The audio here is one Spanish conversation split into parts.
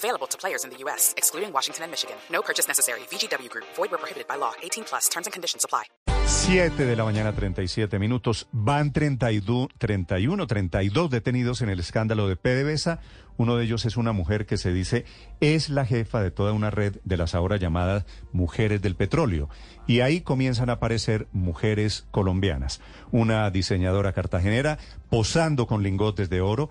Available to players in the U.S., excluding Washington and Michigan. No purchase necessary. VGW Group. Void where prohibited by law. 18 plus. Terms and conditions apply. 7 de la mañana, 37 minutos. Van 32, 31, 32 detenidos en el escándalo de PDVSA. Uno de ellos es una mujer que se dice es la jefa de toda una red de las ahora llamadas mujeres del petróleo. Y ahí comienzan a aparecer mujeres colombianas. Una diseñadora cartagenera posando con lingotes de oro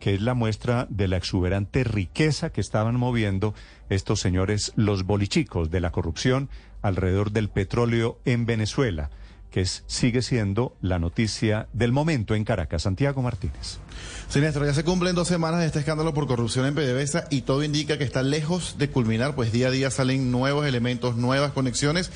que es la muestra de la exuberante riqueza que estaban moviendo estos señores, los bolichicos de la corrupción alrededor del petróleo en Venezuela, que es, sigue siendo la noticia del momento en Caracas. Santiago Martínez. Sí, Néstor, ya se cumplen dos semanas de este escándalo por corrupción en PDVSA y todo indica que está lejos de culminar, pues día a día salen nuevos elementos, nuevas conexiones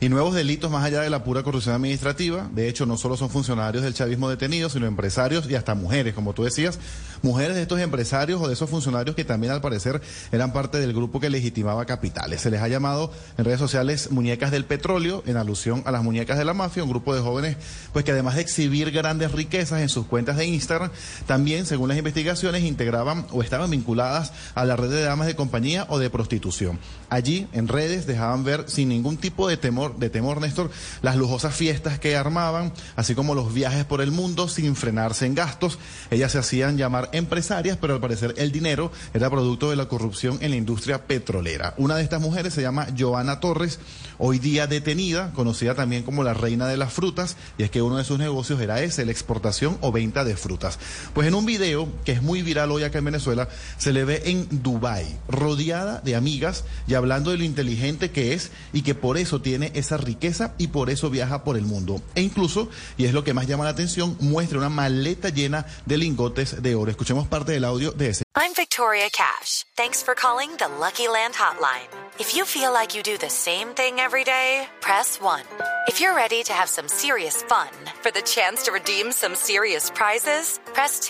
y nuevos delitos más allá de la pura corrupción administrativa. De hecho, no solo son funcionarios del chavismo detenidos, sino empresarios y hasta mujeres, como tú decías, mujeres de estos empresarios o de esos funcionarios que también al parecer eran parte del grupo que legitimaba capitales. Se les ha llamado en redes sociales muñecas del petróleo, en alusión a las muñecas de la mafia, un grupo de jóvenes pues que además de exhibir grandes riquezas en sus cuentas de Instagram, también, según las investigaciones, integraban o estaban vinculadas a la red de damas de compañía o de prostitución. Allí, en redes, dejaban ver sin ningún tipo de temor de temor, Néstor, las lujosas fiestas que armaban, así como los viajes por el mundo sin frenarse en gastos. Ellas se hacían llamar empresarias, pero al parecer el dinero era producto de la corrupción en la industria petrolera. Una de estas mujeres se llama Joana Torres, hoy día detenida, conocida también como la reina de las frutas, y es que uno de sus negocios era ese, la exportación o venta de frutas. En un video que es muy viral hoy acá en Venezuela, se le ve en Dubái, rodeada de amigas y hablando de lo inteligente que es y que por eso tiene esa riqueza y por eso viaja por el mundo. E incluso, y es lo que más llama la atención, muestra una maleta llena de lingotes de oro. Escuchemos parte del audio de ese. I'm Victoria Cash. Thanks for calling the Lucky Land Hotline. If you feel like you do the same thing every day, press 1. If you're ready to have some serious fun for the chance to redeem some serious prizes, press 2.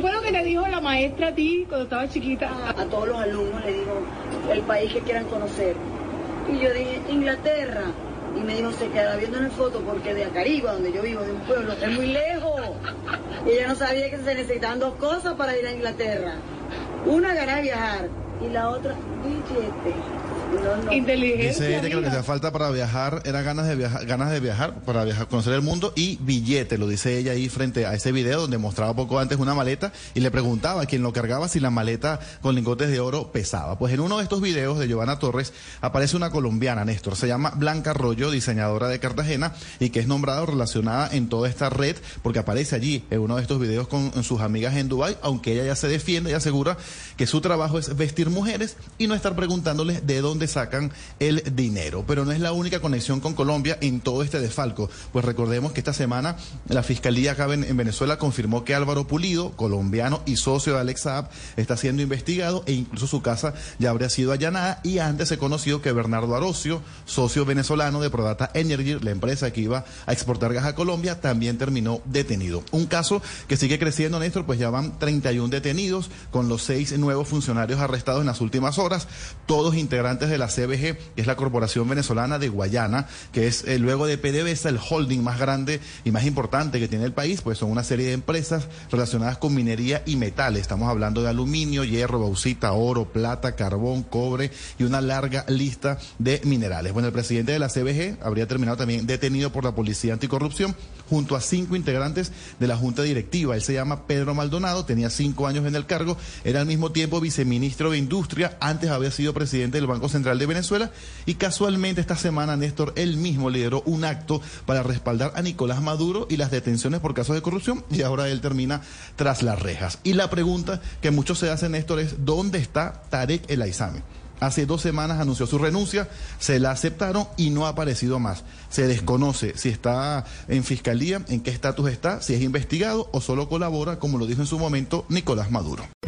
¿Qué fue lo que te dijo la maestra a ti cuando estabas chiquita? A todos los alumnos le digo el país que quieran conocer. Y yo dije, Inglaterra. Y me dijo, se queda viendo en el foto porque de Acariba, donde yo vivo, de un pueblo, es muy lejos. Y ella no sabía que se necesitaban dos cosas para ir a Inglaterra. Una, ganar viajar. Y la otra, billete. No, no. Inteligencia. Dice ella que lo que hacía falta para viajar era ganas de viajar, ganas de viajar, para viajar, conocer el mundo y billete, lo dice ella ahí frente a ese video donde mostraba poco antes una maleta y le preguntaba a quien lo cargaba si la maleta con lingotes de oro pesaba. Pues en uno de estos videos de Giovanna Torres aparece una colombiana, Néstor, se llama Blanca Arroyo, diseñadora de Cartagena y que es nombrada o relacionada en toda esta red porque aparece allí en uno de estos videos con sus amigas en Dubai, aunque ella ya se defiende y asegura que su trabajo es vestir mujeres y no estar preguntándoles de dónde sacan el dinero. Pero no es la única conexión con Colombia en todo este desfalco. Pues recordemos que esta semana la Fiscalía acá en, en Venezuela confirmó que Álvaro Pulido, colombiano y socio de Alex está siendo investigado e incluso su casa ya habría sido allanada y antes se conoció que Bernardo Arocio, socio venezolano de Prodata Energy, la empresa que iba a exportar gas a Colombia, también terminó detenido. Un caso que sigue creciendo, Néstor, pues ya van 31 detenidos con los seis nuevos funcionarios arrestados en las últimas horas, todos integrantes de la CBG, que es la Corporación Venezolana de Guayana, que es eh, luego de PDVSA el holding más grande y más importante que tiene el país, pues son una serie de empresas relacionadas con minería y metales. Estamos hablando de aluminio, hierro, bauxita, oro, plata, carbón, cobre y una larga lista de minerales. Bueno, el presidente de la CBG habría terminado también detenido por la Policía Anticorrupción junto a cinco integrantes de la Junta Directiva. Él se llama Pedro Maldonado, tenía cinco años en el cargo, era al mismo tiempo viceministro de Industria, antes había sido presidente del Banco Central Central de Venezuela y casualmente esta semana Néstor él mismo lideró un acto para respaldar a Nicolás Maduro y las detenciones por casos de corrupción y ahora él termina tras las rejas. Y la pregunta que muchos se hacen Néstor es ¿dónde está Tarek El Aizami? Hace dos semanas anunció su renuncia, se la aceptaron y no ha aparecido más. Se desconoce si está en fiscalía, en qué estatus está, si es investigado o solo colabora, como lo dijo en su momento Nicolás Maduro.